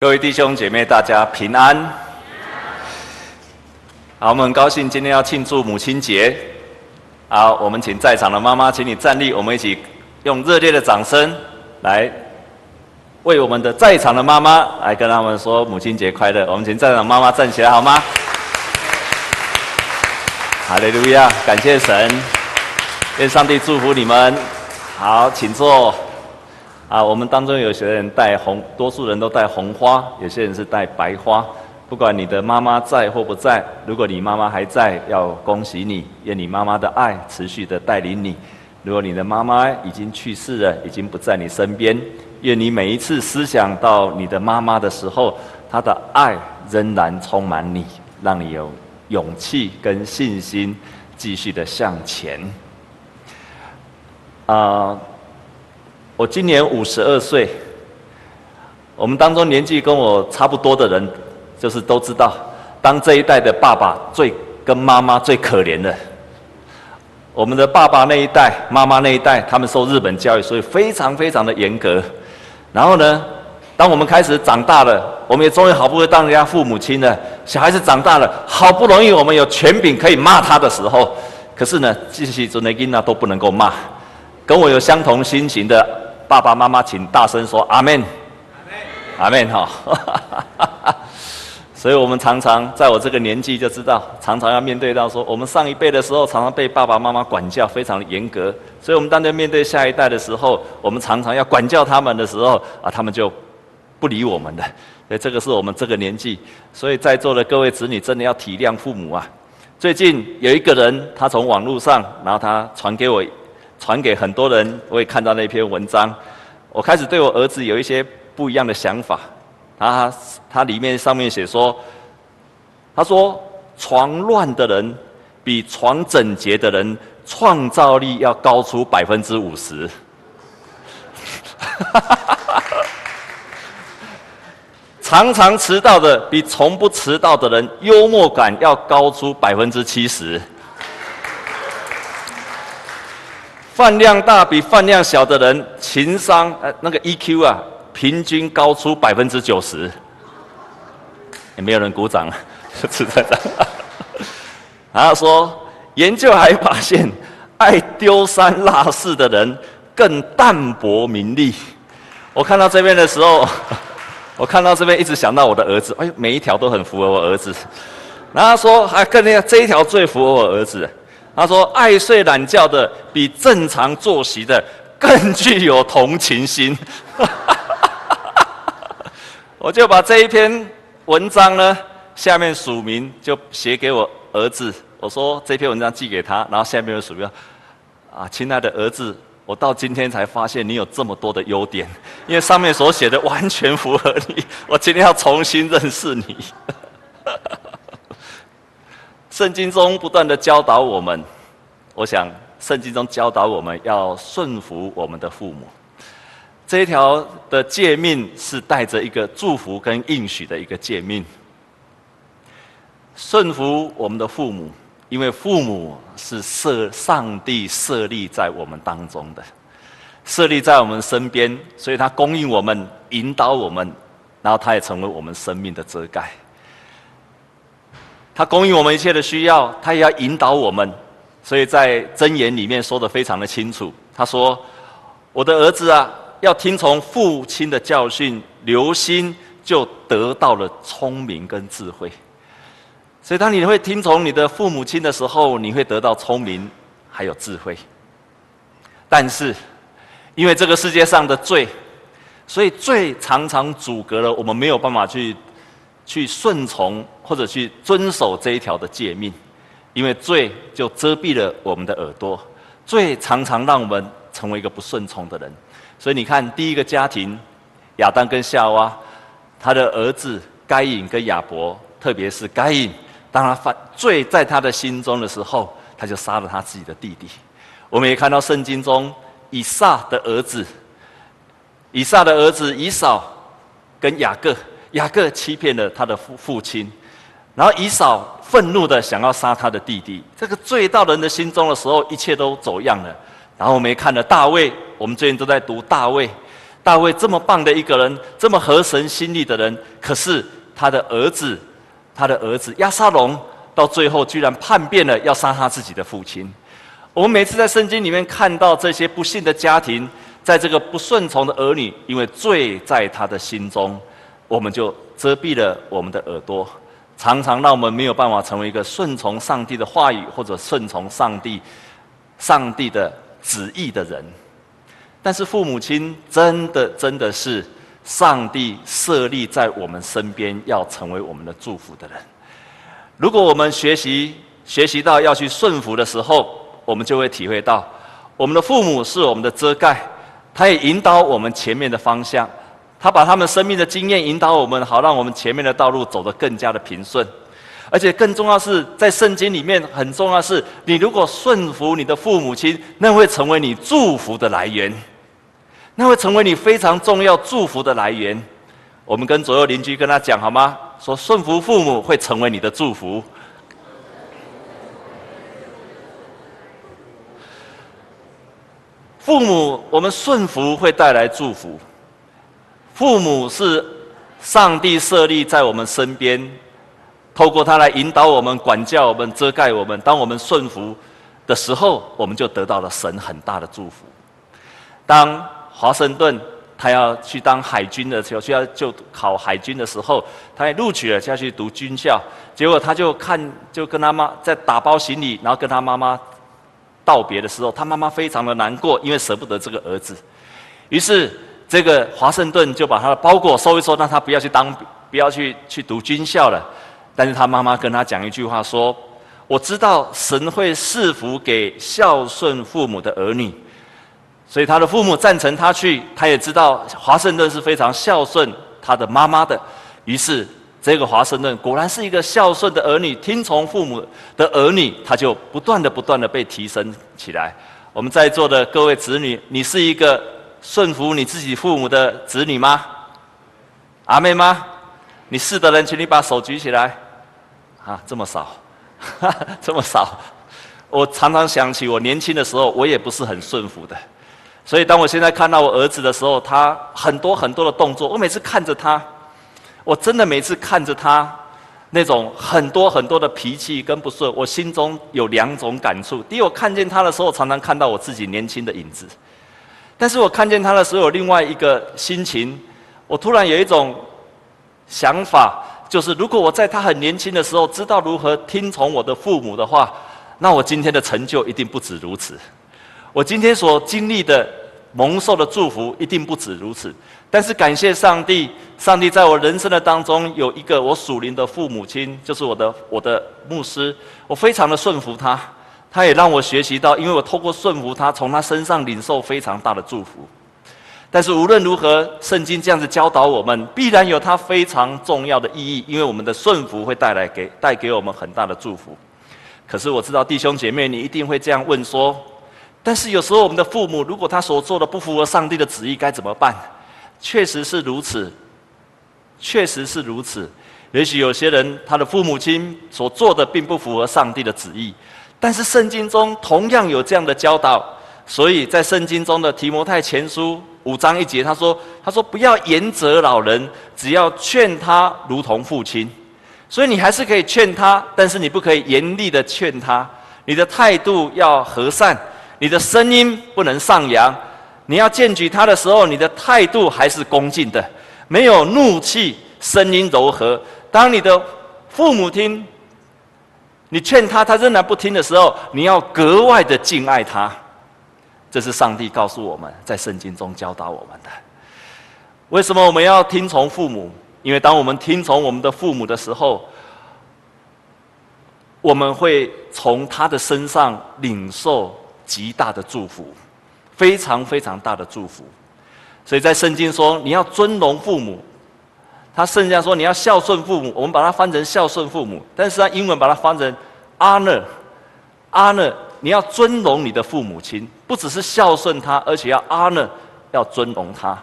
各位弟兄姐妹，大家平安。好，我们很高兴今天要庆祝母亲节。好，我们请在场的妈妈，请你站立，我们一起用热烈的掌声来为我们的在场的妈妈来跟他们说母亲节快乐。我们请在场妈妈站起来好吗？哈利路亚，感谢神，愿上帝祝福你们。好，请坐。啊，我们当中有些人戴红，多数人都戴红花，有些人是戴白花。不管你的妈妈在或不在，如果你妈妈还在，要恭喜你，愿你妈妈的爱持续的带领你。如果你的妈妈已经去世了，已经不在你身边，愿你每一次思想到你的妈妈的时候，她的爱仍然充满你，让你有勇气跟信心继续的向前。啊、我今年五十二岁，我们当中年纪跟我差不多的人，就是都知道，当这一代的爸爸最跟妈妈最可怜的。我们的爸爸那一代、妈妈那一代，他们受日本教育，所以非常非常的严格。然后呢，当我们开始长大了，我们也终于好不容易当人家父母亲了，小孩子长大了，好不容易我们有权柄可以骂他的时候，可是呢，这些尊的囡那都不能够骂。跟我有相同心情的。爸爸妈妈，请大声说阿门，阿门，哈。所以，我们常常在我这个年纪就知道，常常要面对到说，我们上一辈的时候，常常被爸爸妈妈管教，非常的严格。所以，我们当在面对下一代的时候，我们常常要管教他们的时候，啊，他们就不理我们的。所以，这个是我们这个年纪。所以在座的各位子女，真的要体谅父母啊。最近有一个人，他从网络上，然后他传给我。传给很多人，我也看到那篇文章。我开始对我儿子有一些不一样的想法。他他里面上面写说，他说床乱的人比床整洁的人创造力要高出百分之五十。常常迟到的比从不迟到的人幽默感要高出百分之七十。饭量大比饭量小的人情商呃那个 EQ 啊，平均高出百分之九十。也没有人鼓掌，是在这。然后说研究还发现，爱丢三落四的人更淡泊名利。我看到这边的时候，我看到这边一直想到我的儿子，哎呦，每一条都很符合我儿子。然后说还更那个这一条最符合我儿子。他说：“爱睡懒觉的比正常作息的更具有同情心。”我就把这一篇文章呢，下面署名就写给我儿子。我说这篇文章寄给他，然后下面有署名：“啊，亲爱的儿子，我到今天才发现你有这么多的优点，因为上面所写的完全符合你。我今天要重新认识你。”圣经中不断的教导我们，我想圣经中教导我们要顺服我们的父母。这一条的诫命是带着一个祝福跟应许的一个诫命。顺服我们的父母，因为父母是设上帝设立在我们当中的，设立在我们身边，所以他供应我们，引导我们，然后他也成为我们生命的遮盖。他供应我们一切的需要，他也要引导我们，所以在箴言里面说得非常的清楚。他说：“我的儿子啊，要听从父亲的教训，留心就得到了聪明跟智慧。”所以当你会听从你的父母亲的时候，你会得到聪明还有智慧。但是，因为这个世界上的罪，所以罪常常阻隔了我们没有办法去。去顺从或者去遵守这一条的诫命，因为罪就遮蔽了我们的耳朵，罪常常让我们成为一个不顺从的人。所以你看，第一个家庭，亚当跟夏娃，他的儿子该隐跟亚伯，特别是该隐，当他犯罪在他的心中的时候，他就杀了他自己的弟弟。我们也看到圣经中以撒的儿子，以撒的儿子以扫跟雅各。雅各欺骗了他的父父亲，然后以扫愤怒的想要杀他的弟弟。这个罪到人的心中的时候，一切都走样了。然后我们也看了大卫，我们最近都在读大卫。大卫这么棒的一个人，这么合神心意的人，可是他的儿子，他的儿子亚沙龙，到最后居然叛变了，要杀他自己的父亲。我们每次在圣经里面看到这些不幸的家庭，在这个不顺从的儿女，因为罪在他的心中，我们就遮蔽了我们的耳朵，常常让我们没有办法成为一个顺从上帝的话语，或者顺从上帝、上帝的旨意的人。但是父母亲真的真的是上帝设立在我们身边，要成为我们的祝福的人。如果我们学习学习到要去顺服的时候，我们就会体会到，我们的父母是我们的遮盖，他也引导我们前面的方向，他把他们生命的经验引导我们，好让我们前面的道路走得更加的平顺。而且更重要是在圣经里面很重要是，你如果顺服你的父母亲，那会成为你祝福的来源，那会成为你非常重要祝福的来源。我们跟左右邻居跟他讲好吗？说顺服父母会成为你的祝福。父母，我们顺服会带来祝福。父母是上帝设立在我们身边。透过他来引导我们、管教我们、遮盖我们。当我们顺服的时候，我们就得到了神很大的祝福。当华盛顿他要去当海军的时候，需要就考海军的时候，他也录取了，就要去读军校。结果他就看，就跟他妈在打包行李，然后跟他妈妈道别的时候，他妈妈非常的难过，因为舍不得这个儿子。于是这个华盛顿就把他的包裹收一收，让他不要去当，不要去去读军校了。但是他妈妈跟他讲一句话说：“我知道神会赐福给孝顺父母的儿女，所以他的父母赞成他去。他也知道华盛顿是非常孝顺他的妈妈的，于是这个华盛顿果然是一个孝顺的儿女，听从父母的儿女，他就不断的不断的被提升起来。我们在座的各位子女，你是一个顺服你自己父母的子女吗？阿妹吗？你是的人，请你把手举起来。”啊，这么少，这么少！我常常想起我年轻的时候，我也不是很顺服的。所以当我现在看到我儿子的时候，他很多很多的动作，我每次看着他，我真的每次看着他那种很多很多的脾气跟不顺，我心中有两种感触。第一，我看见他的时候，常常看到我自己年轻的影子；但是我看见他的时候，有另外一个心情，我突然有一种想法。就是如果我在他很年轻的时候知道如何听从我的父母的话，那我今天的成就一定不止如此。我今天所经历的蒙受的祝福一定不止如此。但是感谢上帝，上帝在我人生的当中有一个我属灵的父母亲，就是我的我的牧师。我非常的顺服他，他也让我学习到，因为我透过顺服他，从他身上领受非常大的祝福。但是无论如何，圣经这样子教导我们，必然有它非常重要的意义，因为我们的顺服会带来给带给我们很大的祝福。可是我知道弟兄姐妹，你一定会这样问说：但是有时候我们的父母，如果他所做的不符合上帝的旨意，该怎么办？确实是如此，确实是如此。也许有些人他的父母亲所做的并不符合上帝的旨意，但是圣经中同样有这样的教导，所以在圣经中的提摩太前书。五章一节，他说：“他说不要严责老人，只要劝他如同父亲。所以你还是可以劝他，但是你不可以严厉的劝他。你的态度要和善，你的声音不能上扬。你要检举他的时候，你的态度还是恭敬的，没有怒气，声音柔和。当你的父母听，你劝他，他仍然不听的时候，你要格外的敬爱他。”这是上帝告诉我们在圣经中教导我们的。为什么我们要听从父母？因为当我们听从我们的父母的时候，我们会从他的身上领受极大的祝福，非常非常大的祝福。所以在圣经说你要尊荣父母，他圣经说你要孝顺父母，我们把它翻成孝顺父母，但是他英文把它翻成 honor，honor。你要尊荣你的父母亲，不只是孝顺他，而且要 honor，要尊荣他。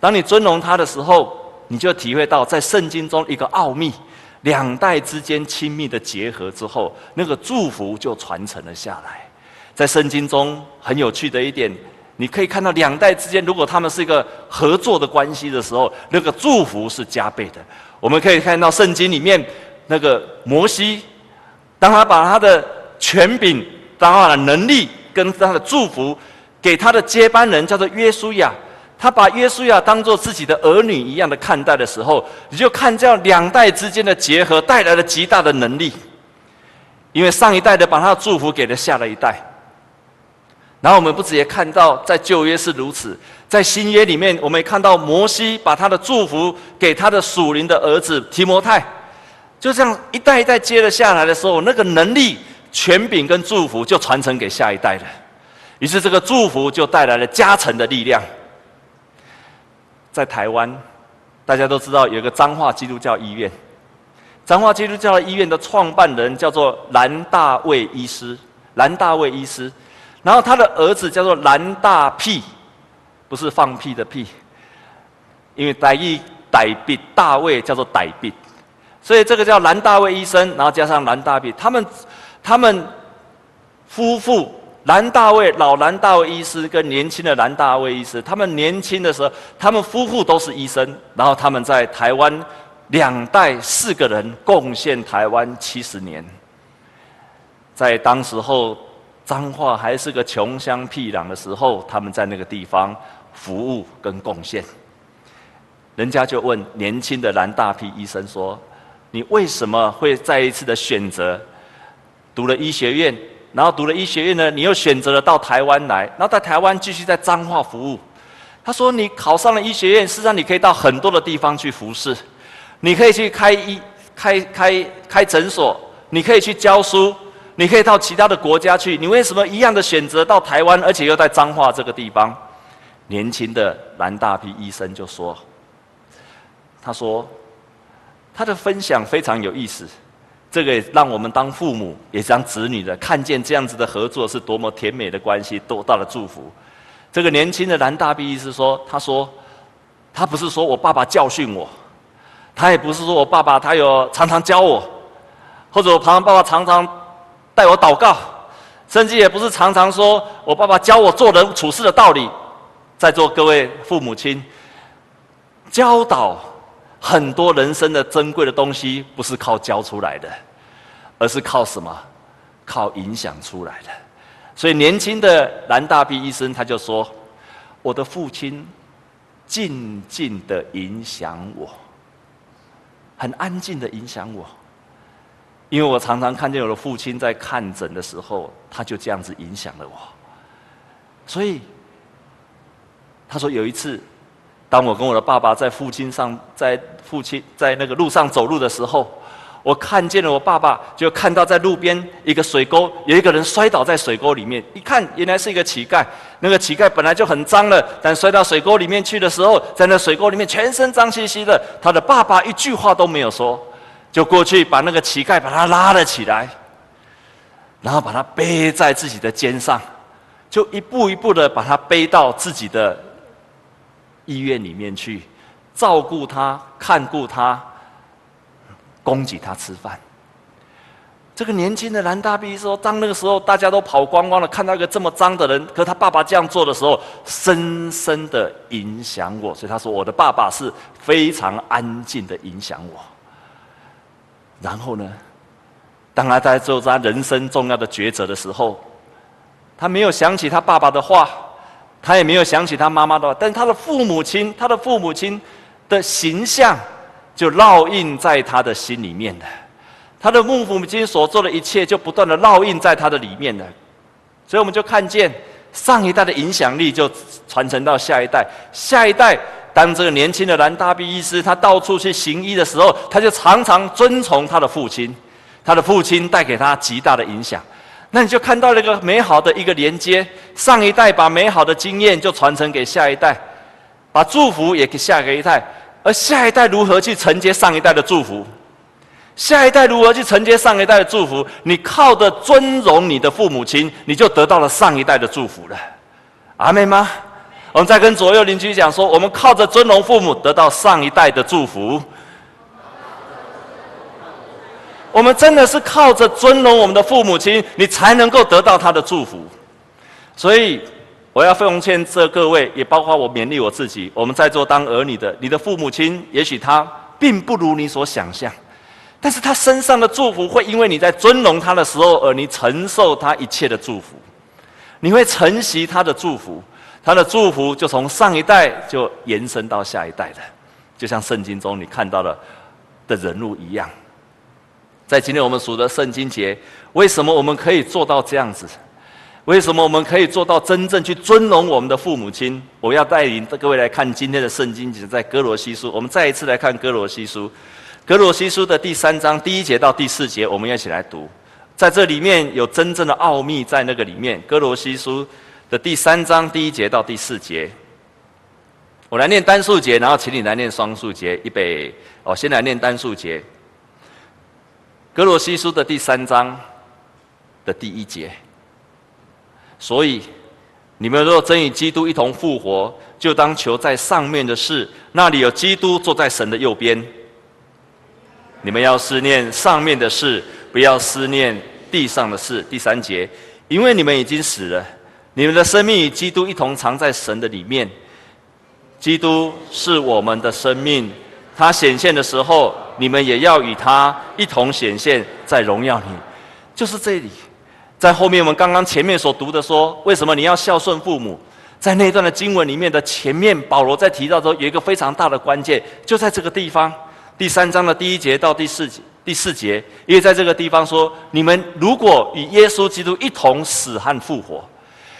当你尊荣他的时候，你就体会到在圣经中一个奥秘：两代之间亲密的结合之后，那个祝福就传承了下来。在圣经中很有趣的一点，你可以看到两代之间，如果他们是一个合作的关系的时候，那个祝福是加倍的。我们可以看到圣经里面那个摩西，当他把他的权柄、当他的能力跟他的祝福给他的接班人，叫做约书亚。他把约书亚当做自己的儿女一样的看待的时候，你就看这样两代之间的结合带来了极大的能力。因为上一代的把他的祝福给了下了一代，然后我们不止也看到在旧约是如此，在新约里面，我们也看到摩西把他的祝福给他的属灵的儿子提摩太，就这样一代一代接了下来的时候，那个能力、权柄跟祝福就传承给下一代了，于是这个祝福就带来了加成的力量。在台湾，大家都知道有一个彰化基督教医院，彰化基督教医院的创办人叫做兰大卫医师，兰大卫医师，然后他的儿子叫做蓝大屁，不是放屁的屁，因为台语歹必大卫叫做歹必，所以这个叫蓝大卫医生，然后加上蓝大屁，他们他们夫妇。蓝大卫，老蓝大卫医师跟年轻的蓝大卫医师，他们年轻的时候，他们夫妇都是医生，然后他们在台湾两代四个人贡献台湾七十年。在当时候彰化还是个穷乡僻壤的时候，他们在那个地方服务跟贡献。人家就问年轻的蓝大屁医生说：“你为什么会再一次的选择读了医学院？”然后读了医学院呢，你又选择了到台湾来，然后在台湾继续在彰化服务。他说：“你考上了医学院，事实上你可以到很多的地方去服侍，你可以去开医、开开开诊所，你可以去教书，你可以到其他的国家去。你为什么一样的选择到台湾，而且又在彰化这个地方？”年轻的蓝大屁医生就说：“他说他的分享非常有意思。”这个让我们当父母，也当子女的，看见这样子的合作是多么甜美的关系，多大的祝福。这个年轻的蓝大屁医师说：“他说，他不是说我爸爸教训我，他也不是说我爸爸他有常常教我，或者我旁爸爸常常带我祷告，甚至也不是常常说我爸爸教我做人处事的道理。在座各位父母亲，教导很多人生的珍贵的东西，不是靠教出来的。”而是靠什么？靠影响出来的。所以年轻的蓝大屁医生他就说：“我的父亲静静的影响我，很安静的影响我，因为我常常看见我的父亲在看诊的时候，他就这样子影响了我。所以他说有一次，当我跟我的爸爸在父亲上，在父亲在那个路上走路的时候。”我看见了我爸爸，就看到在路边一个水沟，有一个人摔倒在水沟里面。一看，原来是一个乞丐。那个乞丐本来就很脏了，但摔到水沟里面去的时候，在那水沟里面全身脏兮兮的。他的爸爸一句话都没有说，就过去把那个乞丐把他拉了起来，然后把他背在自己的肩上，就一步一步的把他背到自己的医院里面去，照顾他，看顾他。供给他吃饭。这个年轻的蓝大屁说：“当那个时候大家都跑光光了，看到一个这么脏的人，可他爸爸这样做的时候，深深的影响我。所以他说，我的爸爸是非常安静的影响我。然后呢，当他在做他人生重要的抉择的时候，他没有想起他爸爸的话，他也没有想起他妈妈的话，但他的父母亲，他的父母亲的形象。”就烙印在他的心里面了，他的父母亲所做的一切，就不断的烙印在他的里面了。所以我们就看见上一代的影响力就传承到下一代，下一代当这个年轻的蓝大臂医师他到处去行医的时候，他就常常遵从他的父亲，他的父亲带给他极大的影响。那你就看到了一个美好的一个连接，上一代把美好的经验就传承给下一代，把祝福也给下一代。而下一代如何去承接上一代的祝福？下一代如何去承接上一代的祝福？你靠着尊荣你的父母亲，你就得到了上一代的祝福了。阿妹吗？我们再跟左右邻居讲说：我们靠着尊荣父母，得到上一代的祝福。我们真的是靠着尊荣我们的父母亲，你才能够得到他的祝福。所以，我要奉劝这各位，也包括我勉励我自己。我们在座当儿女的，你的父母亲，也许他并不如你所想象，但是他身上的祝福会因为你在尊荣他的时候，而你承受他一切的祝福。你会承袭他的祝福，他的祝福就从上一代就延伸到下一代的，就像圣经中你看到的的人物一样。在今天我们数的圣经节，为什么我们可以做到这样子？为什么我们可以做到真正去尊荣我们的父母亲？我要带领各位来看今天的圣经节，在哥罗西书。我们再一次来看哥罗西书，哥罗西书的第三章第一节到第四节，我们要一起来读。在这里面有真正的奥秘在那个里面。哥罗西书的第三章第一节到第四节，我来念单数节，然后请你来念双数节。预备，我先来念单数节。格罗西书的第三章的第一节。所以，你们若真与基督一同复活，就当求在上面的事，那里有基督坐在神的右边。你们要思念上面的事，不要思念地上的事。第三节，因为你们已经死了，你们的生命与基督一同藏在神的里面。基督是我们的生命，他显现的时候，你们也要与他一同显现在荣耀里。就是这里。在后面，我们刚刚前面所读的说，为什么你要孝顺父母？在那段的经文里面的前面，保罗在提到说，有一个非常大的关键，就在这个地方，第三章的第一节到第四节，第四节，因为在这个地方说，你们如果与耶稣基督一同死和复活，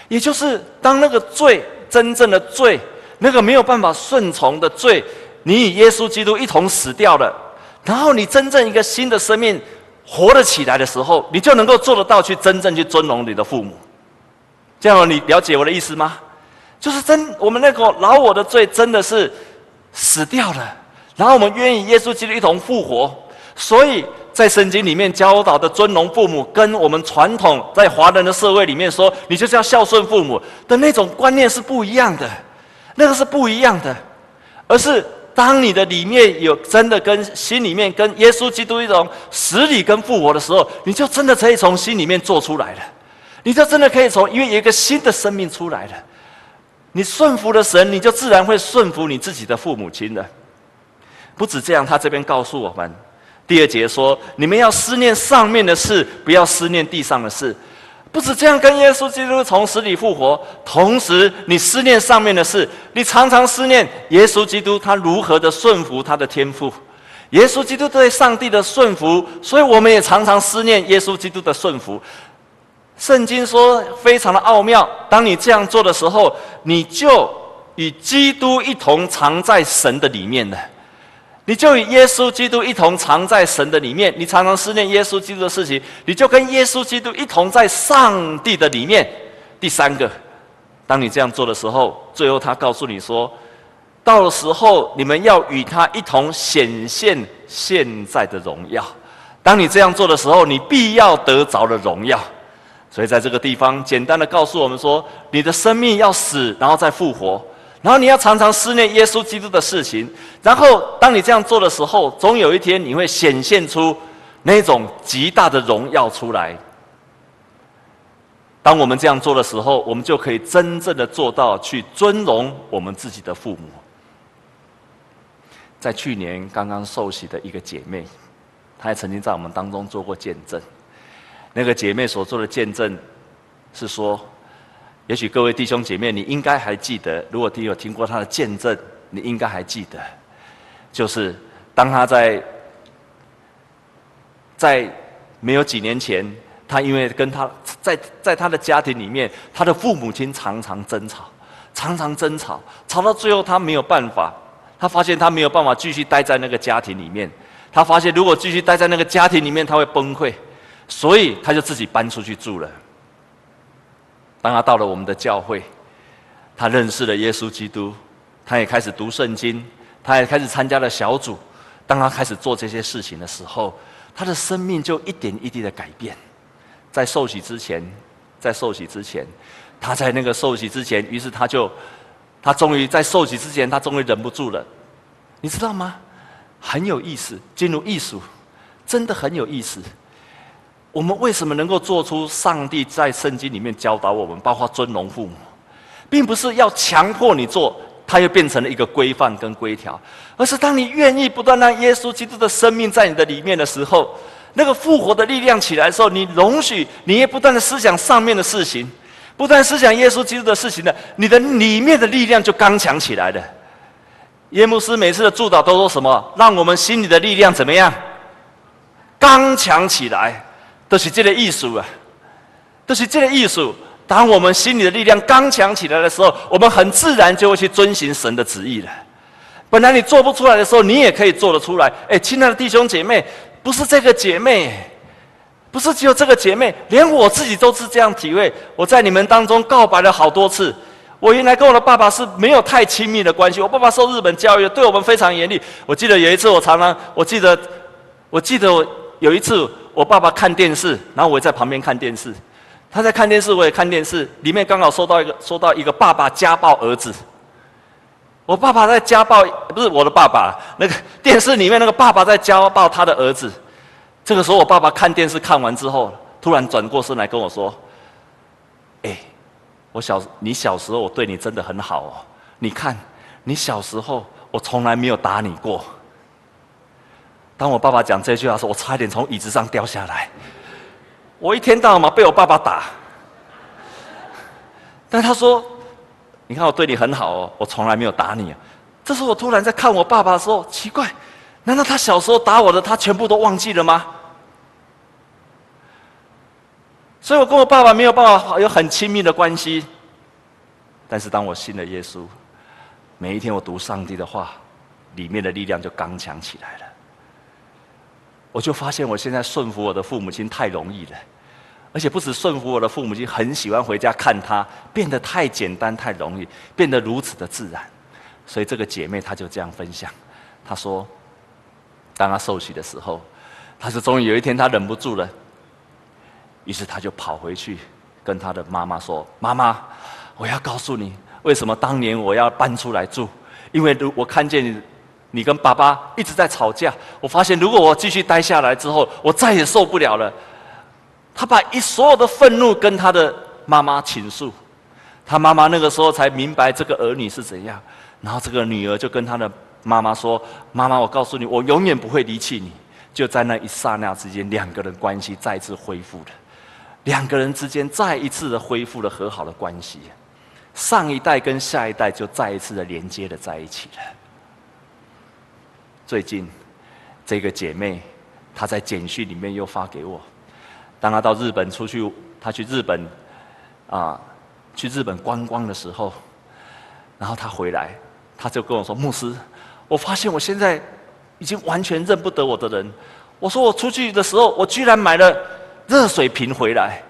也就是当那个罪真正的罪，那个没有办法顺从的罪，你与耶稣基督一同死掉了，然后你真正一个新的生命。活得起来的时候，你就能够做得到去真正去尊荣你的父母。这样你了解我的意思吗？就是真我们那个老我的罪真的是死掉了，然后我们愿意耶稣基督一同复活。所以在圣经里面教导的尊荣父母，跟我们传统在华人的社会里面说你就是要孝顺父母的那种观念是不一样的，那个是不一样的，而是。当你的里面有真的跟心里面跟耶稣基督一种死里跟复活的时候，你就真的可以从心里面做出来了，你就真的可以从因为有一个新的生命出来了，你顺服了神，你就自然会顺服你自己的父母亲了。不止这样，他这边告诉我们，第二节说：你们要思念上面的事，不要思念地上的事。不止这样，跟耶稣基督从死里复活，同时你思念上面的事，你常常思念耶稣基督他如何的顺服他的天父，耶稣基督对上帝的顺服，所以我们也常常思念耶稣基督的顺服。圣经说非常的奥妙，当你这样做的时候，你就与基督一同藏在神的里面了。你就与耶稣基督一同藏在神的里面，你常常思念耶稣基督的事情，你就跟耶稣基督一同在上帝的里面。第三个，当你这样做的时候，最后他告诉你说，到了时候你们要与他一同显现现在的荣耀。当你这样做的时候，你必要得着了荣耀。所以在这个地方，简单的告诉我们说，你的生命要死，然后再复活。然后你要常常思念耶稣基督的事情，然后当你这样做的时候，总有一天你会显现出那种极大的荣耀出来。当我们这样做的时候，我们就可以真正的做到去尊荣我们自己的父母。在去年刚刚受洗的一个姐妹，她也曾经在我们当中做过见证。那个姐妹所做的见证是说。也许各位弟兄姐妹，你应该还记得，如果你有听过他的见证，你应该还记得，就是当他在在没有几年前，他因为跟他在在他的家庭里面，他的父母亲常常争吵，常常争吵，吵到最后他没有办法，他发现他没有办法继续待在那个家庭里面，他发现如果继续待在那个家庭里面，他会崩溃，所以他就自己搬出去住了。当他到了我们的教会，他认识了耶稣基督，他也开始读圣经，他也开始参加了小组。当他开始做这些事情的时候，他的生命就一点一滴的改变。在受洗之前，在受洗之前，他在那个受洗之前，于是他就，他终于在受洗之前，他终于忍不住了。你知道吗？很有意思，进入艺术，真的很有意思。我们为什么能够做出上帝在圣经里面教导我们，包括尊荣父母？并不是要强迫你做，它又变成了一个规范跟规条，而是当你愿意不断让耶稣基督的生命在你的里面的时候，那个复活的力量起来的时候，你容许你也不断的思想上面的事情，不断思想耶稣基督的事情呢，你的里面的力量就刚强起来了。耶牧师每次的祝祷都说什么？让我们心里的力量怎么样？刚强起来，都是这个意思啊，都是这个意思。当我们心里的力量刚强起来的时候，我们很自然就会去遵循神的旨意了。本来你做不出来的时候，你也可以做得出来。哎，亲爱的弟兄姐妹，不是这个姐妹，不是只有这个姐妹，连我自己都是这样体会。我在你们当中告白了好多次。我原来跟我的爸爸是没有太亲密的关系。我爸爸受日本教育，对我们非常严厉。我记得有一次，我常常，我记得，我记得我有一次，我爸爸看电视，然后我也在旁边看电视。他在看电视，我也看电视。里面刚好收到一个，收到一个爸爸家暴儿子。我爸爸在家暴，不是我的爸爸，那个电视里面那个爸爸在家暴他的儿子。这个时候，我爸爸看电视看完之后，突然转过身来跟我说：“哎。”我小，你小时候我对你真的很好哦。你看，你小时候我从来没有打你过。当我爸爸讲这句话的时候，我差一点从椅子上掉下来。我一天到晚被我爸爸打，但他说：“你看我对你很好哦，我从来没有打你。”这时候我突然在看我爸爸的时候，奇怪，难道他小时候打我的，他全部都忘记了吗？所以我跟我爸爸没有办法有很亲密的关系，但是当我信了耶稣，每一天我读上帝的话，里面的力量就刚强起来了。我就发现我现在顺服我的父母亲太容易了，而且不止顺服我的父母亲，很喜欢回家看他，变得太简单太容易，变得如此的自然。所以这个姐妹她就这样分享，她说，当她受洗的时候，她说终于有一天她忍不住了。于是她就跑回去，跟她的妈妈说：“妈妈，我要告诉你，为什么当年我要搬出来住？因为如我看见你，跟爸爸一直在吵架。我发现，如果我继续待下来之后，我再也受不了了。”他把一所有的愤怒跟他的妈妈倾诉，他妈妈那个时候才明白这个儿女是怎样。然后这个女儿就跟他的妈妈说：“妈妈，我告诉你，我永远不会离弃你。”就在那一刹那之间，两个人关系再次恢复了。两个人之间再一次的恢复了和好的关系，上一代跟下一代就再一次的连接了在一起了。最近，这个姐妹她在简讯里面又发给我，当她到日本出去，她去日本啊，去日本观光的时候，然后她回来，她就跟我说：“牧师，我发现我现在已经完全认不得我的人。”我说：“我出去的时候，我居然买了。”热水瓶回来，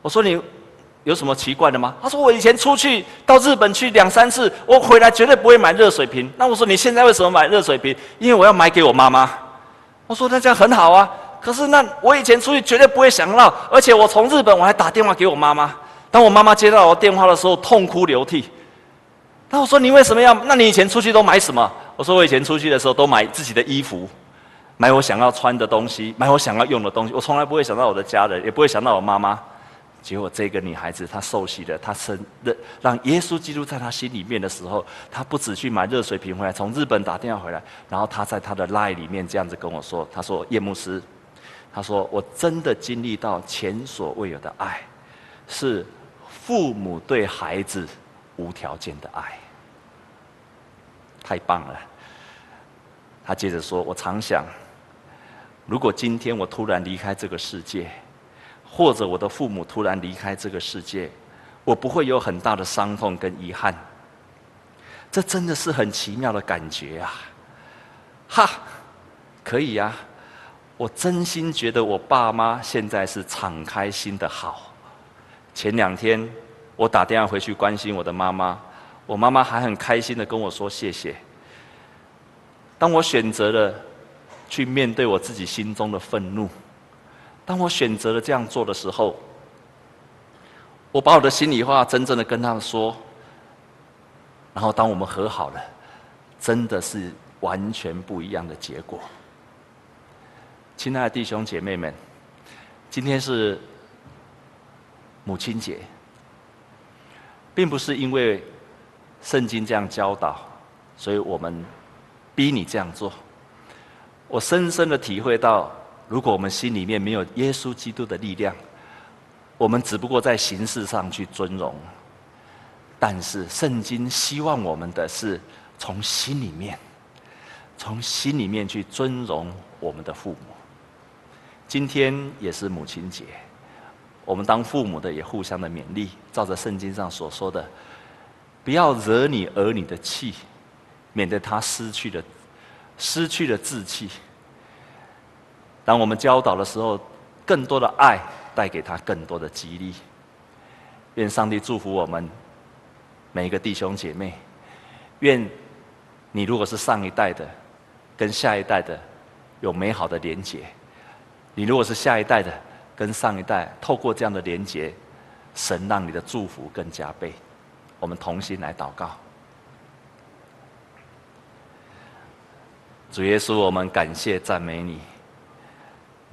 我说你有什么奇怪的吗？他说我以前出去到日本去两三次，我回来绝对不会买热水瓶。那我说你现在为什么买热水瓶？因为我要买给我妈妈。我说那这样很好啊，可是那我以前出去绝对不会想到，而且我从日本我还打电话给我妈妈。当我妈妈接到我电话的时候，痛哭流涕。那我说你为什么要？那你以前出去都买什么？我说我以前出去的时候都买自己的衣服。买我想要穿的东西，买我想要用的东西。我从来不会想到我的家人，也不会想到我妈妈。结果这个女孩子，她受洗了，她生的让耶稣基督在她心里面的时候，她不止去买热水瓶回来，从日本打电话回来，然后她在她的 line 里面这样子跟我说：“她说叶牧师，她说我真的经历到前所未有的爱，是父母对孩子无条件的爱，太棒了。”她接着说：“我常想。”如果今天我突然离开这个世界，或者我的父母突然离开这个世界，我不会有很大的伤痛跟遗憾。这真的是很奇妙的感觉啊！哈，可以呀，我真心觉得我爸妈现在是敞开心的好。前两天我打电话回去关心我的妈妈，我妈妈还很开心的跟我说谢谢。当我选择了。去面对我自己心中的愤怒。当我选择了这样做的时候，我把我的心里话真正的跟他们说。然后，当我们和好了，真的是完全不一样的结果。亲爱的弟兄姐妹们，今天是母亲节。并不是因为圣经这样教导，所以我们逼你这样做。我深深的体会到，如果我们心里面没有耶稣基督的力量，我们只不过在形式上去尊荣。但是圣经希望我们的是从心里面，从心里面去尊荣我们的父母。今天也是母亲节，我们当父母的也互相的勉励，照着圣经上所说的，不要惹你儿女的气，免得他失去了失去了志气。当我们教导的时候，更多的爱带给他更多的激励。愿上帝祝福我们每一个弟兄姐妹。愿你如果是上一代的，跟下一代的有美好的连结。你如果是下一代的，跟上一代透过这样的连结，神让你的祝福更加倍。我们同心来祷告。主耶稣，我们感谢赞美你，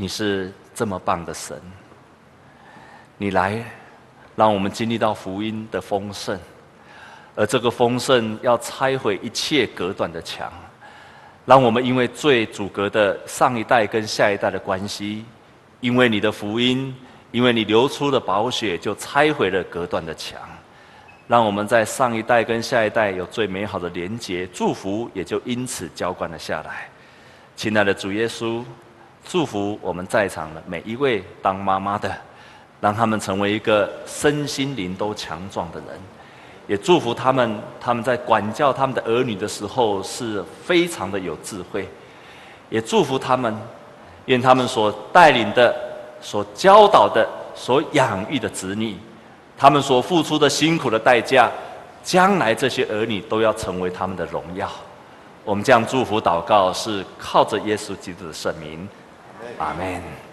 你是这么棒的神。你来，让我们经历到福音的丰盛，而这个丰盛要拆毁一切隔断的墙。让我们因为最阻隔的上一代跟下一代的关系，因为你的福音，因为你流出的宝血，就拆毁了隔断的墙。让我们在上一代跟下一代有最美好的连结，祝福也就因此浇灌了下来。亲爱的主耶稣，祝福我们在场的每一位当妈妈的，让他们成为一个身心灵都强壮的人。也祝福他们，他们在管教他们的儿女的时候是非常的有智慧。也祝福他们，愿他们所带领的、所教导的、所养育的子女，他们所付出的辛苦的代价，将来这些儿女都要成为他们的荣耀。我们这样祝福祷告，是靠着耶稣基督的圣名。阿门。